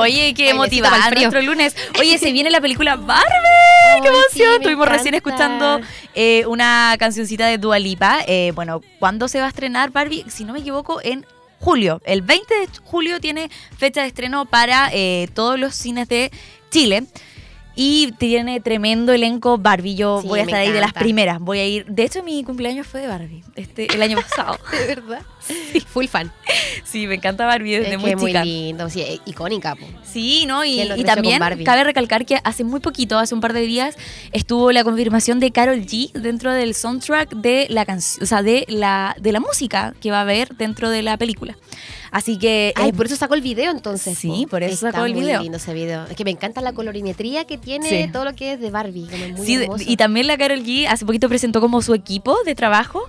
Oye, qué motivada nuestro lunes. Oye, se viene la película Barbie. ¡Qué emoción! Estuvimos recién escuchando eh, una cancioncita de Dua Lipa. Eh, bueno, ¿cuándo se va a estrenar Barbie? Si no me equivoco, en julio. El 20 de julio tiene fecha de estreno para eh, todos los cines de Chile. Y tiene tremendo elenco Barbie. Yo voy a estar ahí de las primeras. Voy a ir. De hecho, mi cumpleaños fue de Barbie. Este, el año pasado. ¿De verdad? Sí. Full fan. Sí, me encanta Barbie desde muy chica. muy lindo, sí, icónica. Sí, ¿no? Y, también cabe recalcar que hace muy poquito, hace un par de días, estuvo la confirmación de Carol G dentro del soundtrack de la canción, o sea, de la, de la música que va a haber dentro de la película. Así que. Ay, por eso sacó el video entonces. Sí, por eso sacó el video. lindo ese video. Es que me encanta la colorimetría que tiene todo lo que es de Barbie. sí, y también la Carol G hace poquito presentó como su equipo de trabajo.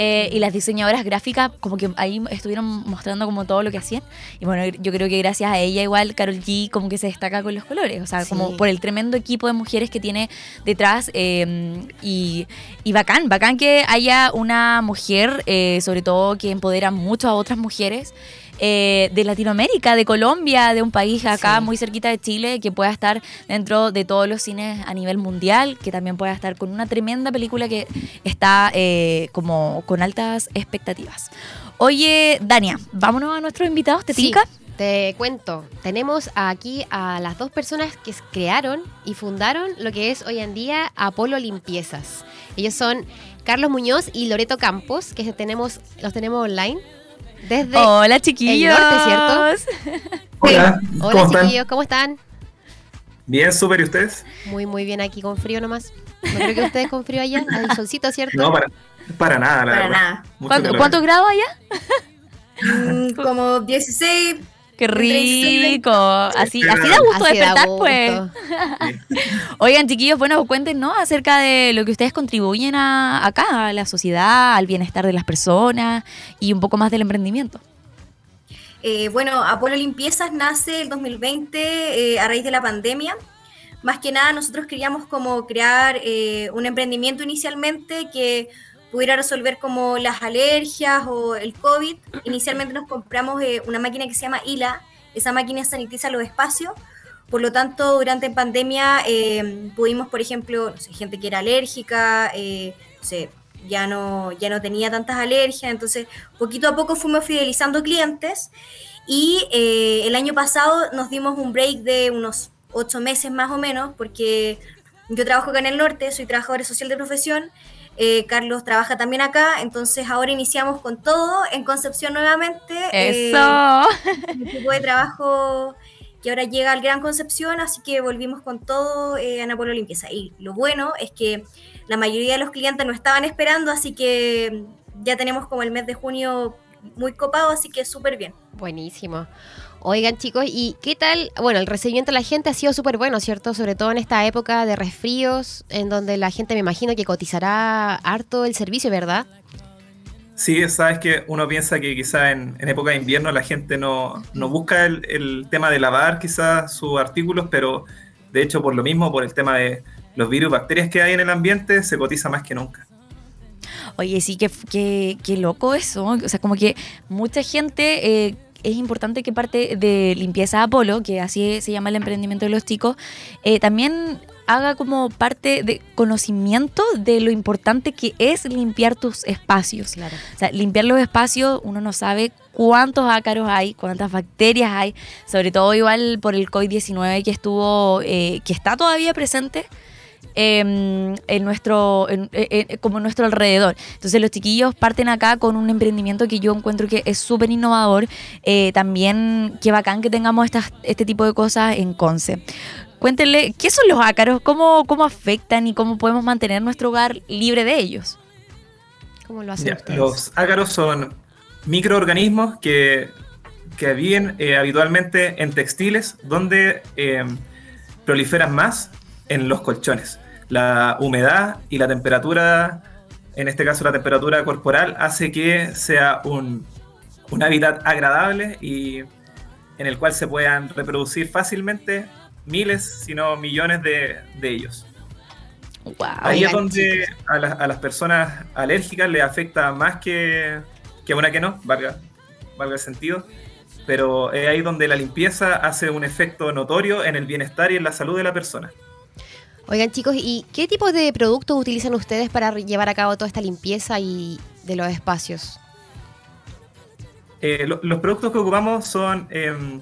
Eh, y las diseñadoras gráficas como que ahí estuvieron mostrando como todo lo que hacían. Y bueno, yo creo que gracias a ella igual Carol G como que se destaca con los colores, o sea, como por el tremendo equipo de mujeres que tiene detrás. Em, y, y, bacán, bacán que haya una mujer, eh, sobre todo que empodera mucho a otras mujeres. Eh, de Latinoamérica, de Colombia, de un país acá muy cerquita de Chile, que pueda estar dentro de todos los cines a nivel mundial, que también pueda estar con una tremenda película que está eh, como con altas expectativas. Oye, Dania, vámonos a nuestros invitados, ¿te sí. Te cuento, tenemos aquí a las dos personas que crearon y fundaron lo que es hoy en día Apolo Limpiezas. Ellos son Carlos Muñoz y Loreto Campos, que tenemos, los tenemos online. Desde Hola, chiquillos. ¿cierto? Hola, Hola, chiquillos, ¿cómo están? Bien, súper, ¿y ustedes? Muy, muy bien aquí con frío nomás. No creo que ustedes con frío allá, hay solcito, ¿cierto? No, para, para nada, la para nada. ¿Cuántos grados allá? Mm, como 16, Qué rico. Así, así da gusto despertar, pues. Oigan, chiquillos, bueno, cuéntenos acerca de lo que ustedes contribuyen a, acá, a la sociedad, al bienestar de las personas y un poco más del emprendimiento. Eh, bueno, Apolo Limpiezas nace el 2020 eh, a raíz de la pandemia. Más que nada, nosotros queríamos como crear eh, un emprendimiento inicialmente que pudiera resolver como las alergias o el COVID. Inicialmente nos compramos eh, una máquina que se llama ILA, esa máquina sanitiza los espacios, por lo tanto durante pandemia eh, pudimos, por ejemplo, no sé, gente que era alérgica, eh, ya no, ya no tenía tantas alergias, entonces poquito a poco fuimos fidelizando clientes y el año pasado nos dimos un break de unos ocho meses más o menos, porque yo trabajo acá en el norte, soy trabajadora social de profesión, eh, Carlos trabaja también acá, entonces ahora iniciamos con todo en Concepción nuevamente. Eso. Eh, un equipo de trabajo que ahora llega al Gran Concepción, así que volvimos con todo eh, a Napolo Limpieza. Y lo bueno es que la mayoría de los clientes no estaban esperando, así que ya tenemos como el mes de junio muy copado, así que súper bien. Buenísimo. Oigan chicos, ¿y qué tal? Bueno, el recibimiento de la gente ha sido súper bueno, ¿cierto? Sobre todo en esta época de resfríos, en donde la gente me imagino que cotizará harto el servicio, ¿verdad? Sí, sabes que uno piensa que quizá en, época de invierno la gente no, busca el, tema de lavar quizás sus artículos, pero de hecho por lo mismo, por el tema de los virus y bacterias que hay en el ambiente, se cotiza más que nunca. Oye, sí, qué que, loco eso. O sea, como que mucha gente... Eh, es importante que parte de Limpieza Apolo, que así se llama el emprendimiento de los chicos, eh, también haga como parte de conocimiento de lo importante que es limpiar tus espacios. Claro. O sea, limpiar los espacios, uno no sabe cuántos ácaros hay, cuántas bacterias hay, sobre todo igual por el COVID-19 que estuvo, eh, que está todavía presente Em, en nuestro, como nuestro alrededor. Entonces los chiquillos parten acá con un emprendimiento que yo encuentro que es súper innovador. Eh, también qué bacán que tengamos estas, este tipo de cosas en Conce. Cuéntenle, ¿qué son los ácaros? ¿Cómo, ¿Cómo afectan y cómo podemos mantener nuestro hogar libre de ellos? ¿Cómo lo hacen Los ácaros son microorganismos que, que viven eh, habitualmente en textiles donde eh, proliferan más en los colchones la humedad y la temperatura, en este caso la temperatura corporal, hace que sea un, hábitat agradable y en el cual se puedan reproducir fácilmente miles, si no millones de, ellos. Ahí es donde a, las personas alérgicas le afecta más que, que a una que no, valga, valga el sentido. pero es ahí donde la limpieza hace un efecto notorio en el bienestar y en la salud de la persona. Oigan chicos, ¿y qué tipo de productos utilizan ustedes para llevar a cabo toda esta limpieza y de los espacios? Eh, los productos que ocupamos son em,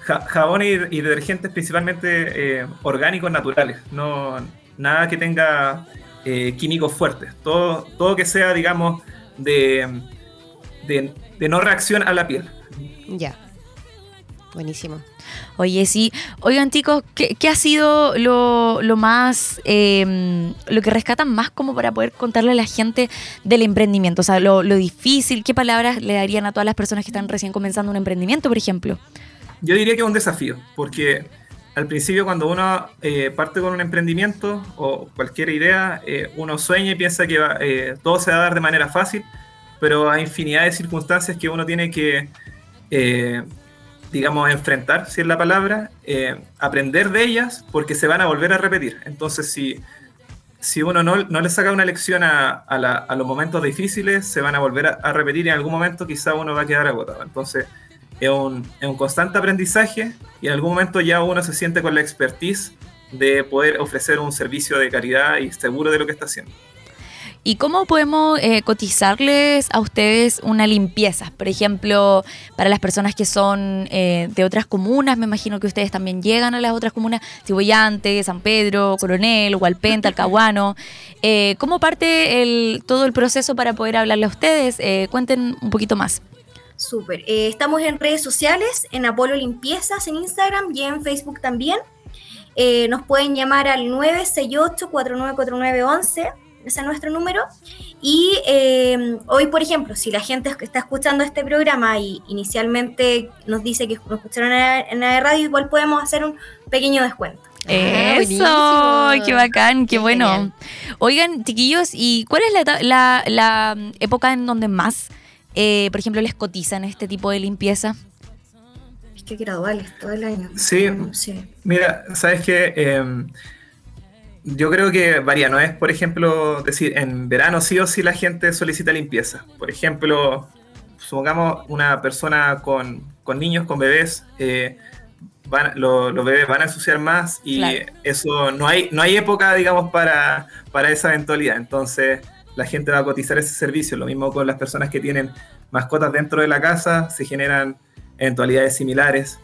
jabón y, detergentes principalmente eh, orgánicos naturales, no nada que tenga eh, químicos fuertes, todo, todo que sea, digamos, de, de no reacción a la piel. Ya. Buenísimo. Oye, sí. Oigan, chicos, ¿qué, ha sido lo, más, em, lo que rescatan más como para poder contarle a la gente del emprendimiento? O sea, lo, difícil, ¿qué palabras le darían a todas las personas que están recién comenzando un emprendimiento, por ejemplo? Yo diría que es un desafío, porque al principio cuando uno eh, parte con un emprendimiento o cualquier idea, eh, uno sueña y piensa que eh, todo se va a dar de manera fácil, pero hay infinidad de circunstancias que uno tiene que digamos, enfrentar, si es la palabra, eh, aprender de ellas porque se van a volver a repetir. Entonces, si, si uno no, le saca una lección a, los momentos difíciles, se van a volver a, repetir y en algún momento quizá uno va a quedar agotado. Entonces, es un, es un constante aprendizaje y en algún momento ya uno se siente con la expertise de poder ofrecer un servicio de calidad y seguro de lo que está haciendo. ¿Y cómo podemos eh, cotizarles a ustedes una limpieza? Por ejemplo, para las personas que son eh, de otras comunas, me imagino que ustedes también llegan a las otras comunas, Cibollante, San Pedro, Coronel, Hualpén, Talcahuano. Eh, ¿Cómo parte todo el proceso para poder hablarle a ustedes? cuenten un poquito más. Súper. estamos en redes sociales, en Apolo Limpiezas, en Instagram y en Facebook también. nos pueden llamar al 968 494911 ese es nuestro número. Y eh, hoy, por ejemplo, si la gente que está escuchando este programa y inicialmente nos dice que nos escucharon en la, radio, igual podemos hacer un pequeño descuento. Ah, Eso, qué bacán, qué, bueno. Oigan, chiquillos, ¿y cuál es la, época en donde más, eh, por ejemplo, les cotizan este tipo de limpieza? Es que graduales, todo el año. Sí, sí. mira, sabes que em, yo creo que varía, no es, por ejemplo, decir, en verano sí o sí la gente solicita limpieza. Por ejemplo, supongamos una persona con, niños, con bebés, eh, los bebés van a ensuciar más y eso no hay, no hay época, digamos, para, para esa eventualidad. Entonces, la gente va a cotizar ese servicio. Lo mismo con las personas que tienen mascotas dentro de la casa, se generan eventualidades similares.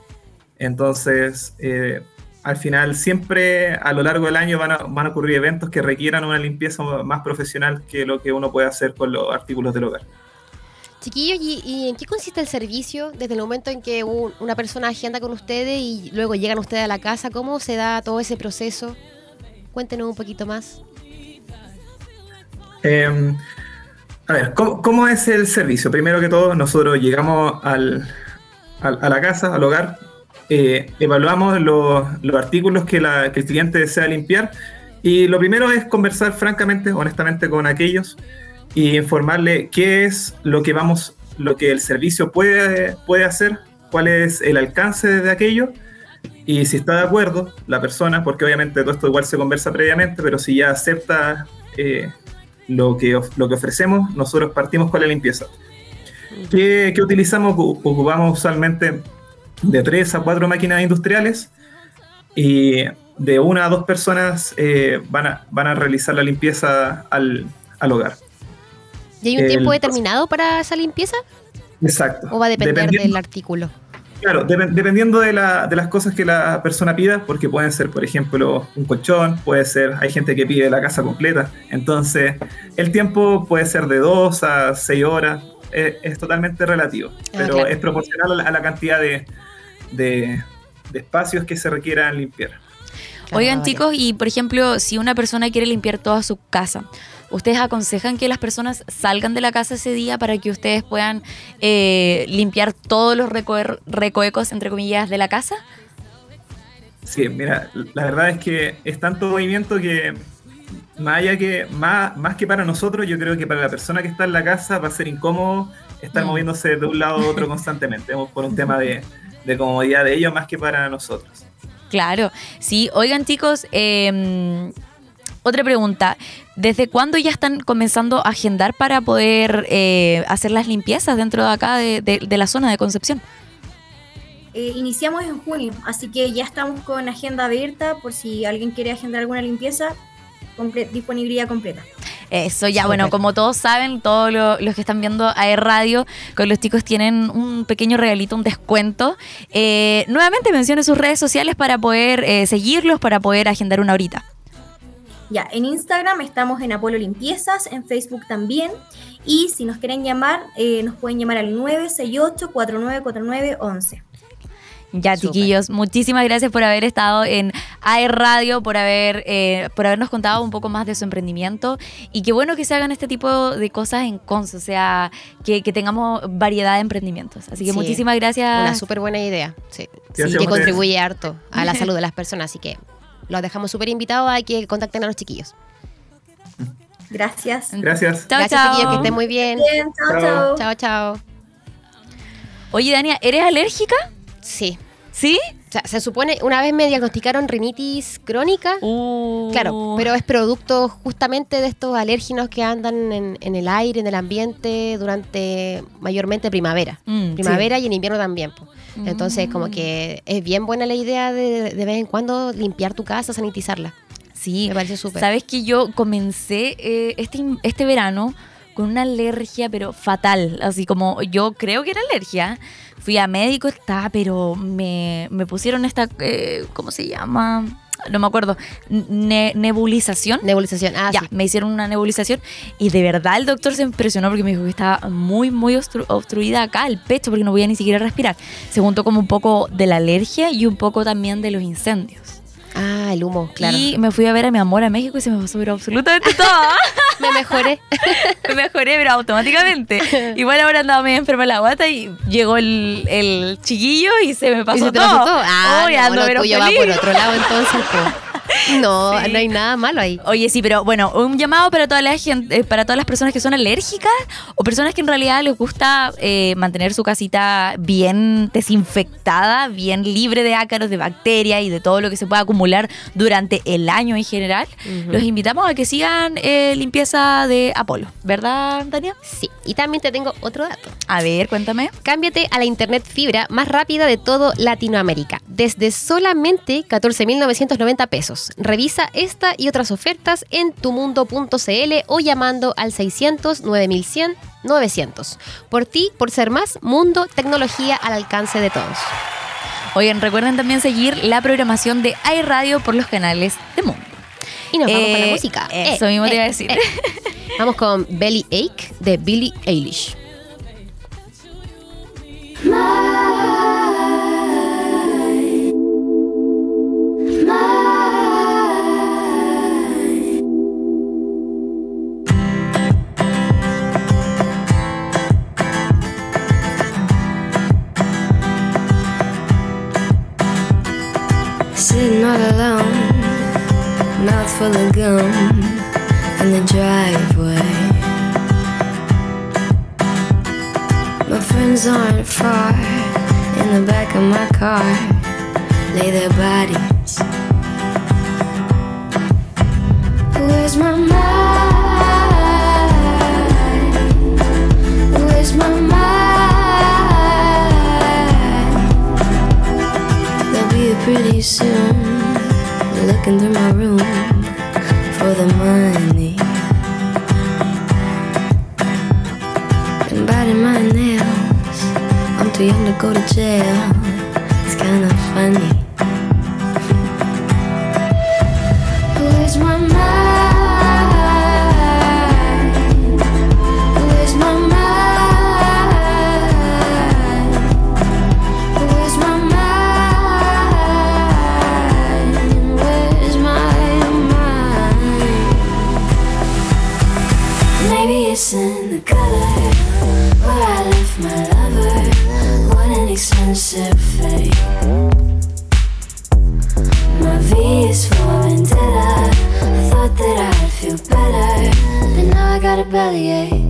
Entonces, eh, al final siempre a lo largo del año van a, van a ocurrir eventos que requieran una limpieza más profesional que lo que uno puede hacer con los artículos del hogar. Chiquillos, ¿y, en qué consiste el servicio desde el momento en que una persona agenda con ustedes y luego llegan ustedes a la casa? ¿Cómo se da todo ese proceso? Cuéntenos un poquito más. Em, a ver, ¿cómo, es el servicio? Primero que todo, nosotros llegamos al, a la casa, al hogar, eh, evaluamos los, artículos que, el cliente desea limpiar y lo primero es conversar francamente, honestamente con aquellos y informarle qué es lo que vamos, lo que el servicio puede, puede hacer, cuál es el alcance de aquello y si está de acuerdo la persona, porque obviamente todo esto igual se conversa previamente, pero si ya acepta eh, lo, que, lo que ofrecemos, nosotros partimos con la limpieza. ¿Qué, qué utilizamos? Ocupamos usualmente de tres a cuatro máquinas industriales y de una a dos personas eh, van, a, van a realizar la limpieza al, hogar. ¿Y hay un tiempo determinado para esa limpieza? Exacto. ¿O va a depender del artículo? Claro, dependiendo de, las cosas que la persona pida, porque pueden ser, por ejemplo, un colchón, puede ser, hay gente que pide la casa completa, entonces el tiempo puede ser de dos a seis horas, es, totalmente relativo, ah, pero es proporcional a la cantidad de, de, espacios que se requieran limpiar. Oigan chicos, y por ejemplo, si una persona quiere limpiar toda su casa, ¿ustedes aconsejan que las personas salgan de la casa ese día para que ustedes puedan eh, limpiar todos los recoecos, entre comillas, de la casa? Sí, mira, la verdad es que es tanto movimiento que más que más, más que para nosotros, yo creo que para la persona que está en la casa va a ser incómodo estar mm. moviéndose de un lado a otro constantemente, por un tema de, de comodidad de ellos más que para nosotros. Claro, sí. Oigan chicos, em, otra pregunta. ¿Desde cuándo ya están comenzando a agendar para poder eh, hacer las limpiezas dentro de acá de, la zona de Concepción? eh, iniciamos en junio, así que ya estamos con agenda abierta por si alguien quiere agendar alguna limpieza, disponibilidad completa. Eso ya, bueno, como todos saben, todos los que están viendo a Radio, con los chicos tienen un pequeño regalito, un descuento. Eh, nuevamente mencione sus redes sociales para poder eh, seguirlos, para poder agendar una horita. Ya, en Instagram estamos en Apolo Limpiezas, en Facebook también. Y si nos quieren llamar, eh, nos pueden llamar al 968-494911. Ya, chiquillos, muchísimas gracias por haber estado en AER Radio, por, haber, eh, por habernos contado un poco más de su emprendimiento y qué bueno que se hagan este tipo de cosas en Cons, o sea, que, tengamos variedad de emprendimientos. Así que muchísimas gracias. Una súper buena idea, sí. sí que contribuye harto a la salud de las personas, así que los dejamos súper invitados a que contacten a los chiquillos. Gracias. Gracias. Chao, Gracias, chiquillos, que estén muy bien. bien chao, chao. Chao, chao. Oye, Dania, ¿eres alérgica? Sí. ¿Sí? O sea, se supone, una vez me diagnosticaron rinitis crónica. Uh. Claro, pero es producto justamente de estos alérgenos que andan en, el aire, en el ambiente, durante mayormente primavera. Mm, primavera y en invierno también. Entonces, como que es bien buena la idea de, de vez en cuando limpiar tu casa, sanitizarla. Sí, me parece súper. Sabes que yo comencé eh, este, este verano con una alergia, pero fatal. Así como yo creo que era alergia. Fui a médico, estaba, pero me, pusieron esta, eh, ¿cómo se llama? No me acuerdo. nebulización. Nebulización, ah, ya, me hicieron una nebulización y de verdad el doctor se impresionó porque me dijo que estaba muy, muy obstruida acá el pecho porque no podía ni siquiera respirar. Se juntó como un poco de la alergia y un poco también de los incendios. Ah, el humo, claro. Y me fui a ver a mi amor a México y se me pasó absolutamente todo. me mejoré. me mejoré, pero automáticamente. Igual ahora andaba medio enferma la guata y llegó el, el chiquillo y se me pasó todo. Pasó todo. Ah, no, lo tuyo va por otro lado entonces. No, no hay nada malo ahí. Oye, sí, pero bueno, un llamado para toda la gente, eh, para todas las personas que son alérgicas o personas que en realidad les gusta eh, mantener su casita bien desinfectada, bien libre de ácaros, de bacterias y de todo lo que se pueda acumular durante el año en general. Los invitamos a que sigan eh, limpieza de Apolo, ¿verdad, Tania? Sí, y también te tengo otro dato. A ver, cuéntame. Cámbiate a la internet fibra más rápida de todo Latinoamérica, desde solamente 14.990 pesos. Revisa esta y otras ofertas en tumundo.cl o llamando al 600 9100 900. Por ti, por ser más, Mundo, tecnología al alcance de todos. Oigan, recuerden también seguir la programación de iRadio por los canales de Mundo. Y nos vamos con la eh, música. Eso mismo te iba a eh, decir. Eh. vamos con Belly Ache de Billie Eilish. Sitting all alone, mouth full of gum in the driveway. My friends aren't far in the back of my car, lay their bodies. Where's my mind? Where's my mind? They'll be pretty soon. Looking through money. And biting my nails. I'm too young to go to jail. It's kinda funny. An fate. My V is for vendetta. I thought that I'd feel better, but now I got a bellyache.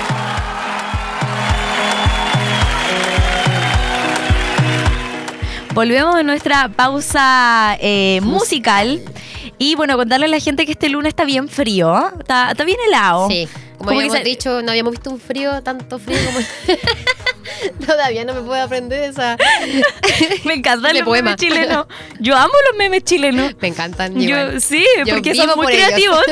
Volvemos de nuestra pausa eh, musical. Y bueno, contarle a la gente que este lunes está bien frío. Está, está bien helado. Sí, como, Como habíamos dicho, no habíamos visto un frío, tanto frío como... Todavía no me puedo aprender esa... Me encantan los poema. memes chilenos. Yo amo los memes chilenos. Me encantan. Yo, sí, Yo porque son muy por creativos.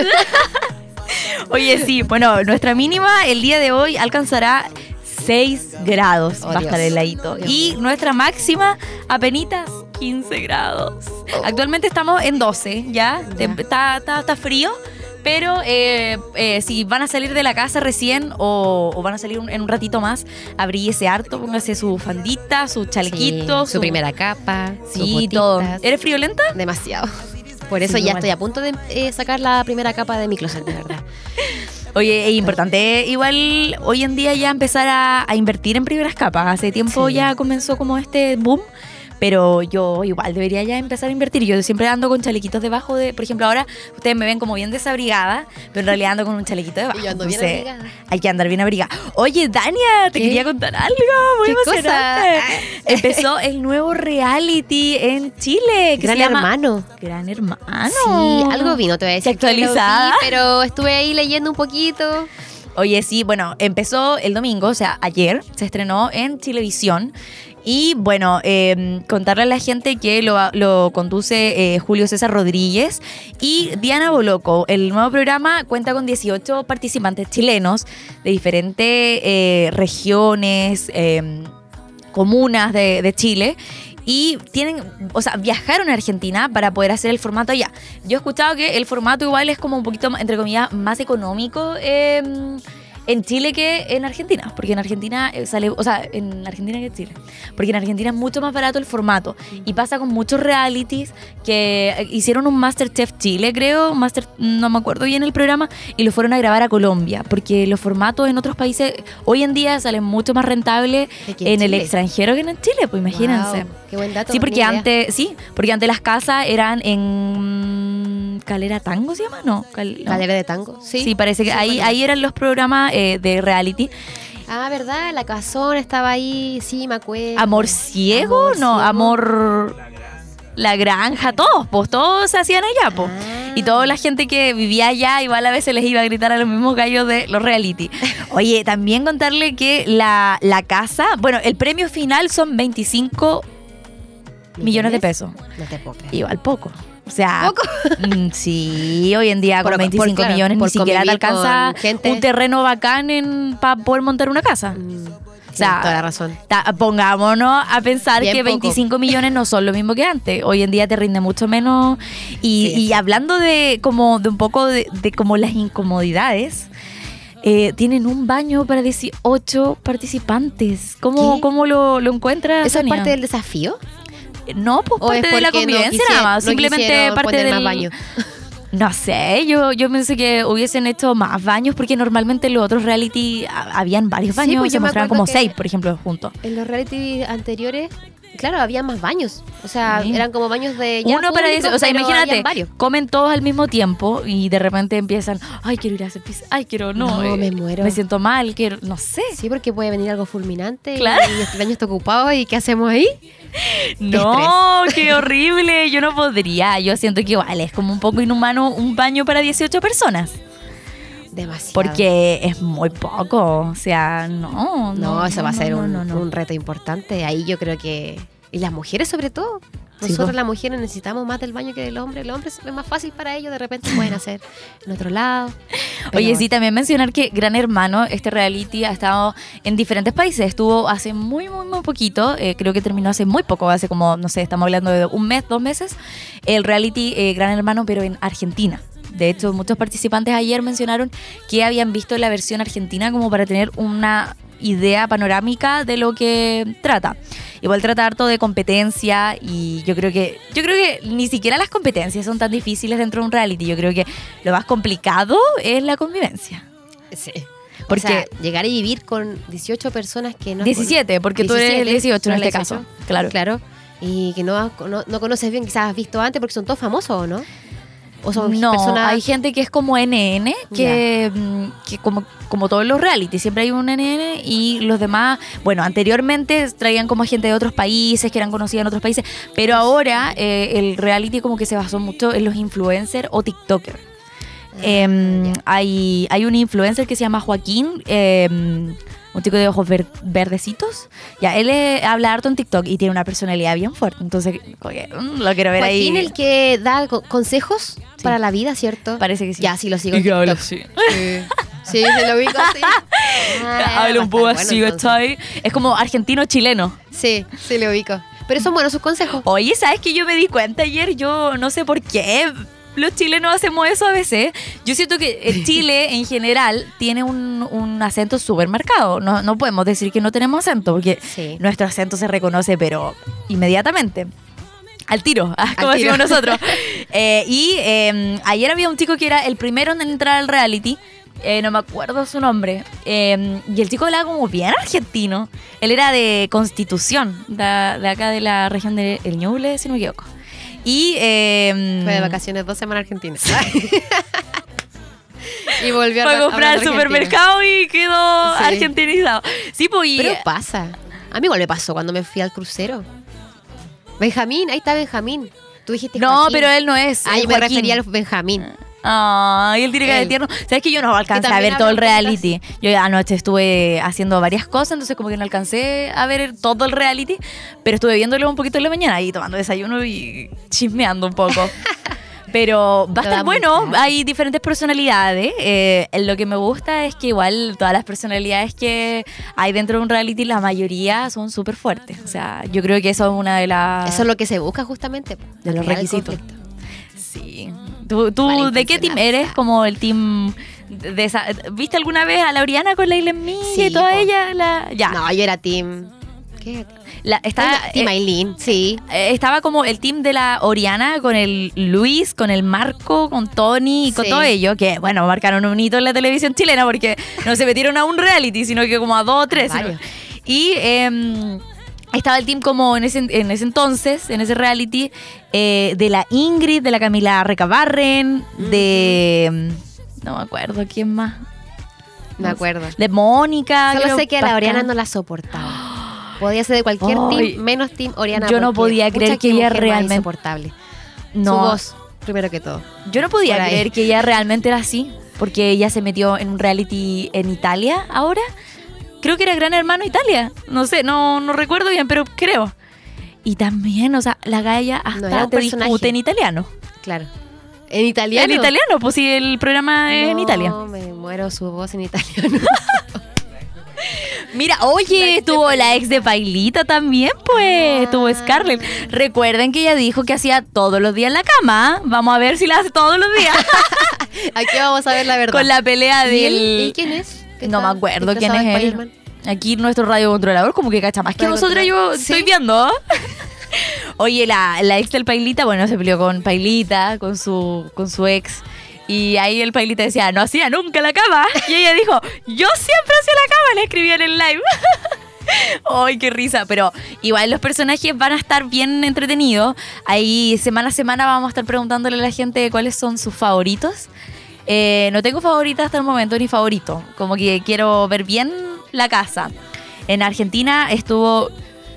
Oye, sí, bueno, nuestra mínima el día de hoy alcanzará 6 grados. Oh, va a estar Y nuestra máxima, apenitas 15 grados. Actualmente estamos en 12, ¿ya? Ya. Está, está, está frío. Pero eh, eh, si van a salir de la casa recién o, o van a salir un- en un ratito más, abríguese harto, póngase su fandita, su chalequito, Sí, su primera capa, sus Sí, todo. ¿Eres friolenta? Demasiado. Por eso Sí, ya estoy a punto de eh, sacar la primera capa de mi closet, de verdad. Oye, es importante igual hoy en día ya empezar a, a invertir en primeras capas. Hace tiempo Sí. ya comenzó como este boom. Pero yo igual debería ya empezar a invertir. Yo siempre ando con chalequitos debajo de. Por ejemplo, ahora ustedes me ven como bien desabrigada, pero en realidad ando con un chalequito debajo. Y yo ando bien Entonces, abrigada. Hay que andar bien abrigada. Oye, Dania, te ¿Qué? quería contar algo. Muy ¿Qué emocionante. cosa? Empezó el nuevo reality en Chile. Que Gran se llama hermano. Gran hermano. Sí, algo vino, te voy a decir. lo vi, Actualizada. pero estuve ahí leyendo un poquito. Oye, sí, bueno, empezó el domingo, o sea, ayer se estrenó en Chilevisión. Y bueno, eh, contarle a la gente que lo, lo conduce eh, Julio César Rodríguez y Diana Boloco. El nuevo programa cuenta con 18 participantes chilenos de diferentes eh, regiones, eh, comunas de, de Chile. Y tienen, o sea, viajaron a Argentina para poder hacer el formato allá. Yo he escuchado que el formato igual es como un poquito, entre comillas, más económico eh, en Chile que en Argentina. Porque en Argentina eh, sale, o sea, en Argentina que en Chile. Porque en Argentina es mucho más barato el formato. Y pasa con muchos realities que eh, hicieron un Masterchef Chile, creo, Master, no me acuerdo bien el programa, y lo fueron a grabar a Colombia. Porque los formatos en otros países hoy en día salen mucho más rentables en en el extranjero que en Chile, pues imagínense. Wow, qué buen dato. Sí, porque antes, sí, porque antes las casas eran en Calera Tango, ¿se llama? No, Cal- no. Calera de tango. Sí. Sí, parece que Sí, ahí, ahí eran los programas eh, de reality. Ah, ¿verdad? La casona estaba ahí. Sí, me acuerdo. Amor ciego, Amor no, ciego. amor la granja, todos, pues todos se hacían allá, pues. Ah. Y toda la gente que vivía allá igual a veces les iba a gritar a los mismos gallos de los reality. Oye, también contarle que la, la casa, bueno, el premio final son 25 millones de pesos. No te puedo creer. Igual poco. O sea, mm, sí, hoy en día Por- con por- 25 claro, millones ni siquiera te alcanza gente. un terreno bacán para poder montar una casa. Mm, O sea, toda la razón. Ta- pongámonos a pensar Bien que poco. 25 millones no son lo mismo que antes. Hoy en día te rinde mucho menos. Y, Sí, y sí. hablando de como de un poco de, de como las incomodidades. eh, tienen un baño para 18 participantes. ¿Cómo, ¿Qué? cómo lo, lo encuentras? ¿Eso es parte del desafío? No, pues ¿O es parte de la no convivencia nada más. no Simplemente parte del más baño? No sé, yo, yo pensé que hubiesen hecho más baños porque normalmente en los otros reality ha- habían varios Sí, baños, pues se mostraban como seis, por ejemplo, juntos. En los reality anteriores, claro, había más baños. O sea, Sí. eran como baños de. ya Uno para eso, o sea, imagínate, comen todos al mismo tiempo y de repente empiezan, ay, quiero ir a hacer pis, ay, quiero, no, No, eh, me muero. me siento mal, quiero, no sé. Sí, porque puede venir algo fulminante Claro. y el baño está ocupado y ¿qué hacemos ahí? No, qué horrible, yo no podría, yo siento que igual es como un poco inhumano un baño para 18 personas, Demasiado. porque es muy poco, o sea, no. No, eso va a ser un, reto importante. Ahí yo creo que. Y las mujeres, sobre todo. Nosotros, las mujeres, necesitamos más del baño que del hombre. El hombre es más fácil para ellos, de repente pueden hacer en otro lado. Oye, sí, también mencionar que Gran Hermano, este reality, ha estado en diferentes países. Estuvo hace muy, muy, muy poquito. eh, creo que terminó hace muy poco, hace como, no sé, estamos hablando de un mes, dos meses. El reality eh, Gran Hermano, pero en Argentina. De hecho, muchos participantes ayer mencionaron que habían visto la versión argentina como para tener una idea panorámica de lo que trata. Igual trata harto de competencia y yo creo que yo creo que ni siquiera las competencias son tan difíciles dentro de un reality. Yo creo que lo más complicado es la convivencia. Sí. Porque- o sea, llegar y vivir con 18 personas que no. 17, porque tú eres el 18 en este caso. 18. Claro. Claro. Y que no, no, no conoces bien, quizás has visto antes porque son todos famosos, ¿o no? O son no, personas. hay gente que es como NN, que, mm, que como, como todos los reality, siempre hay un NN y los demás, bueno, anteriormente traían como gente de otros países, que eran conocidas en otros países, pero ahora eh, el reality como que se basó mucho en los influencers o TikTokers. Ah, Em, hay, hay un influencer que se llama Joaquín. em, un chico de ojos ver- verdecitos. Ya, él eh, habla harto en TikTok y tiene una personalidad bien fuerte. Entonces, que, mm, lo quiero ver Joaquín, ahí. el que da co- consejos para la vida, ¿cierto? Parece que sí. Ya, sí, lo sigo en Y que habla así. Sí, sí, se lo ubico así. Ah, Habla un poco así. ¿cachai? Es como argentino-chileno. Sí, sí, lo ubico. Pero son buenos sus consejos. Oye, ¿sabes que yo me di cuenta ayer? Yo no sé por qué los chilenos hacemos eso a veces. Yo siento que eh, Chile en general tiene un, un acento súper marcado. No, no podemos decir que no tenemos acento, porque Sí. nuestro acento se reconoce, pero inmediatamente. Al tiro, ah, como tiro. decimos nosotros. Eh, y eh, ayer había un chico que era el primero en entrar al reality. eh, no me acuerdo su nombre. eh, y el chico hablaba como bien argentino. Él era de Constitución, de, de acá de la región del El Ñuble, si no me equivoco. Y. eh, Fue de vacaciones dos semanas Argentina. y volvió Fue a comprar al supermercado y quedó Sí. argentinizado. Sí, pues. Pero pasa. A mí igual me pasó cuando me fui al crucero. Benjamín, ahí está Benjamín. Tú dijiste no, Joaquín. pero él no es. Ah, yo me refería al Benjamín. Ay, él tiene que de tierno. Sabes que yo no alcancé a ver todo el reality. Yo anoche estuve haciendo varias cosas, entonces como que no alcancé a ver todo el reality, pero estuve viéndolo un poquito en la mañana y tomando desayuno y chismeando un poco. Pero va a estar bueno, hay diferentes personalidades. eh, lo que me gusta es que igual todas las personalidades que hay dentro de un reality, la mayoría son súper fuertes. O sea, yo creo que eso es una de las... Eso es lo que se busca justamente. De los requisitos. Sí. ¿Tú, tú de qué team eres? Como el team de esa... ¿Viste alguna vez a Lauriana con la Isla Mía Sí, y toda po. ella? La... Ya. No, yo era team. ¿Qué? La- team eh, Aileen, sí. eh, estaba como el team de la Oriana con el Luis, con el Marco, con Tony y con Sí. todo ello, que bueno, marcaron un hito en la televisión chilena porque no se metieron a un reality, sino que como a dos o tres. Y em, estaba el team como en ese, en ese entonces, en ese reality, eh, de la Ingrid, de la Camila Recabarren, de... em, No me acuerdo quién más. Me acuerdo. De Mónica. Solo creo, sé que a la. Oriana no la soportaba. Podía ser de cualquier team, menos team Oriana. yo no podía creer que ella realmente- insoportable. Su No, voz, primero que todo. Yo no podía Por ahí. creer que ella realmente era así, porque ella se metió en un reality en Italia ahora. Creo que era Gran Hermano Italia. No sé, no, no recuerdo bien, pero creo. Y también, o sea, la galla No, hasta personaje. discute en italiano. Claro. ¿En italiano? En italiano, pues sí, el programa es en No, Italia. me muero su voz en italiano. Mira, oye, estuvo la ex de Pailita también, pues, estuvo Scarlett. Recuerden que ella dijo que hacía todos los días en la cama. Vamos a ver si la hace todos los días. Aquí vamos a ver la verdad. Con la pelea ¿Y él? del... ¿Y quién es? ¿Qué No me acuerdo quién es él. Aquí nuestro radio controlador como que cacha más que nosotros yo estoy viendo. Oye, la, la ex del Pailita, bueno, se peleó con Pailita, con su, con su ex. Y ahí el Pailita decía, no hacía nunca la cama. Y ella dijo, yo siempre hacía la cama, le escribía en el live. Ay, qué risa. Pero igual los personajes van a estar bien entretenidos. Ahí semana a semana vamos a estar preguntándole a la gente cuáles son sus favoritos. Eh, no tengo favorita hasta el momento ni favorito. Como que quiero ver bien la casa. En Argentina estuvo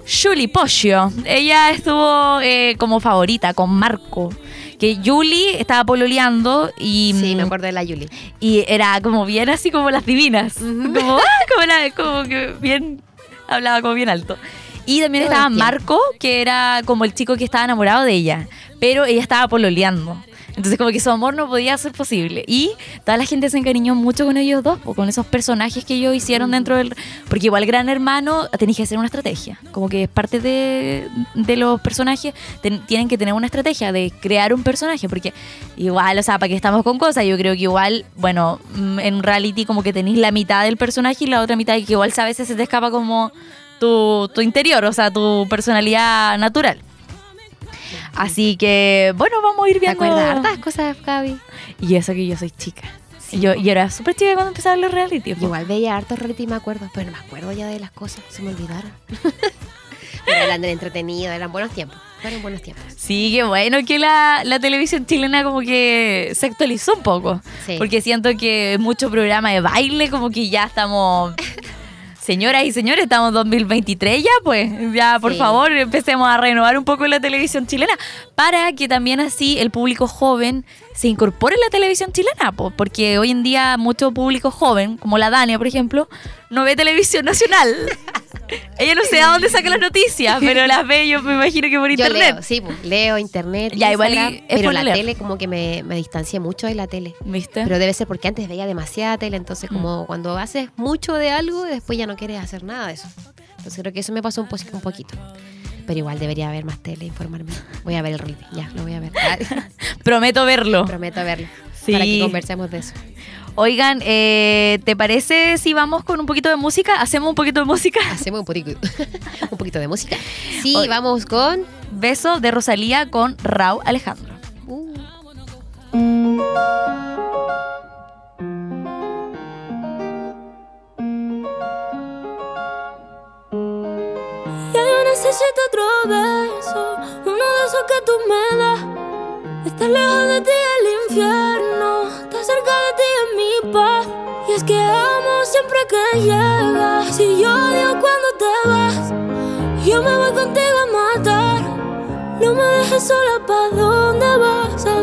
Julie Poggio. Ella estuvo eh, como favorita con Marco. Que Julie estaba pololeando y, Sí, me acuerdo de la Yuli. y era como bien así como las divinas. Ujú. Como, ah, como, la- como que bien, hablaba como bien alto. Y también Todo estaba. Marco, que era como el chico que estaba enamorado de ella, pero ella estaba pololeando. Entonces como que su amor no podía ser posible. Y toda la gente se encariñó mucho con ellos dos, o con esos personajes que ellos hicieron dentro del... Porque igual Gran Hermano tenéis que hacer una estrategia. Como que es parte de, de los personajes, ten- tienen que tener una estrategia de crear un personaje. Porque igual, o sea, para que estamos con cosas, yo creo que igual, bueno, mm, en reality como que tenéis la mitad del personaje y la otra mitad que igual a veces se te escapa como tu, tu interior, o sea, tu personalidad natural. Así que, bueno, vamos a ir ¿Te viendo. acuerdas hartas cosas, Gaby? Y eso que yo soy chica. Yo, yo era súper chica cuando empezaban los reality. po. Igual veía hartos reality, me acuerdo, pero no me acuerdo ya de las cosas, se me olvidaron. pero eran del entretenido, eran buenos tiempos. Fueron buenos tiempos. Sí, qué bueno que la, la televisión chilena como que se actualizó un poco. Sí. Porque siento que mucho programa de baile como que ya estamos... Señoras y señores, estamos en 2023 ya, pues. Ya, por Sí. favor, empecemos a renovar un poco la televisión chilena para que también así el público joven se incorpore en la televisión chilena, po, porque hoy en día mucho público joven, como la Dania, por ejemplo, no ve televisión nacional. Ella no sé a dónde saca las noticias, pero las ve yo me imagino que por Yo internet. leo, sí, pues, leo internet, Ya, igual y pero la leer. tele como que me, me distancié mucho de la tele. ¿Viste? Pero debe ser porque antes veía demasiada tele, entonces Mm. como cuando haces mucho de algo, después ya no quieres hacer nada de eso. Entonces creo que eso me pasó un, po- un poquito. Pero igual debería haber más tele, informarme. Voy a ver el reality, ya, lo voy a ver. Prometo verlo. Prometo verlo. Sí. Para que conversemos de eso. Oigan, eh, ¿te parece si vamos con un poquito de música? ¿Hacemos un poquito de música? Hacemos un poquito, un poquito de música. Sí, vamos con... Beso de Rosalía con Rau Alejandro. uh, Ya yo necesito otro beso, uno de esos que tú me das. Estar lejos de ti el infierno, Si yo odio cuando te vas, yo me voy contigo a matar. No me dejes sola, ¿pa' dónde vas? ¿A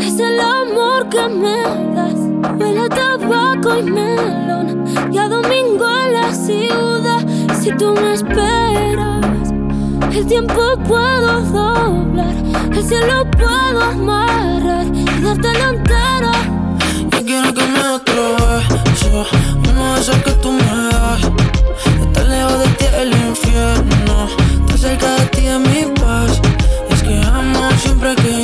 es el amor que me das. Huele a tabaco y melón y a domingo en la ciudad. Si tú me esperas, el tiempo puedo doblar, el cielo puedo amarrar y dártelo entero. Yo quiero que me beso, uno de esos que tú me das. Estar lejos de ti el infierno, estar cerca de ti es mi paz. Es que amo siempre que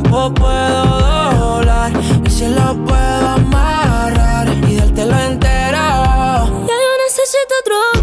tiempo puedo doblar, el cielo puedo amarrar y dártelo entero. Ya yo necesito otro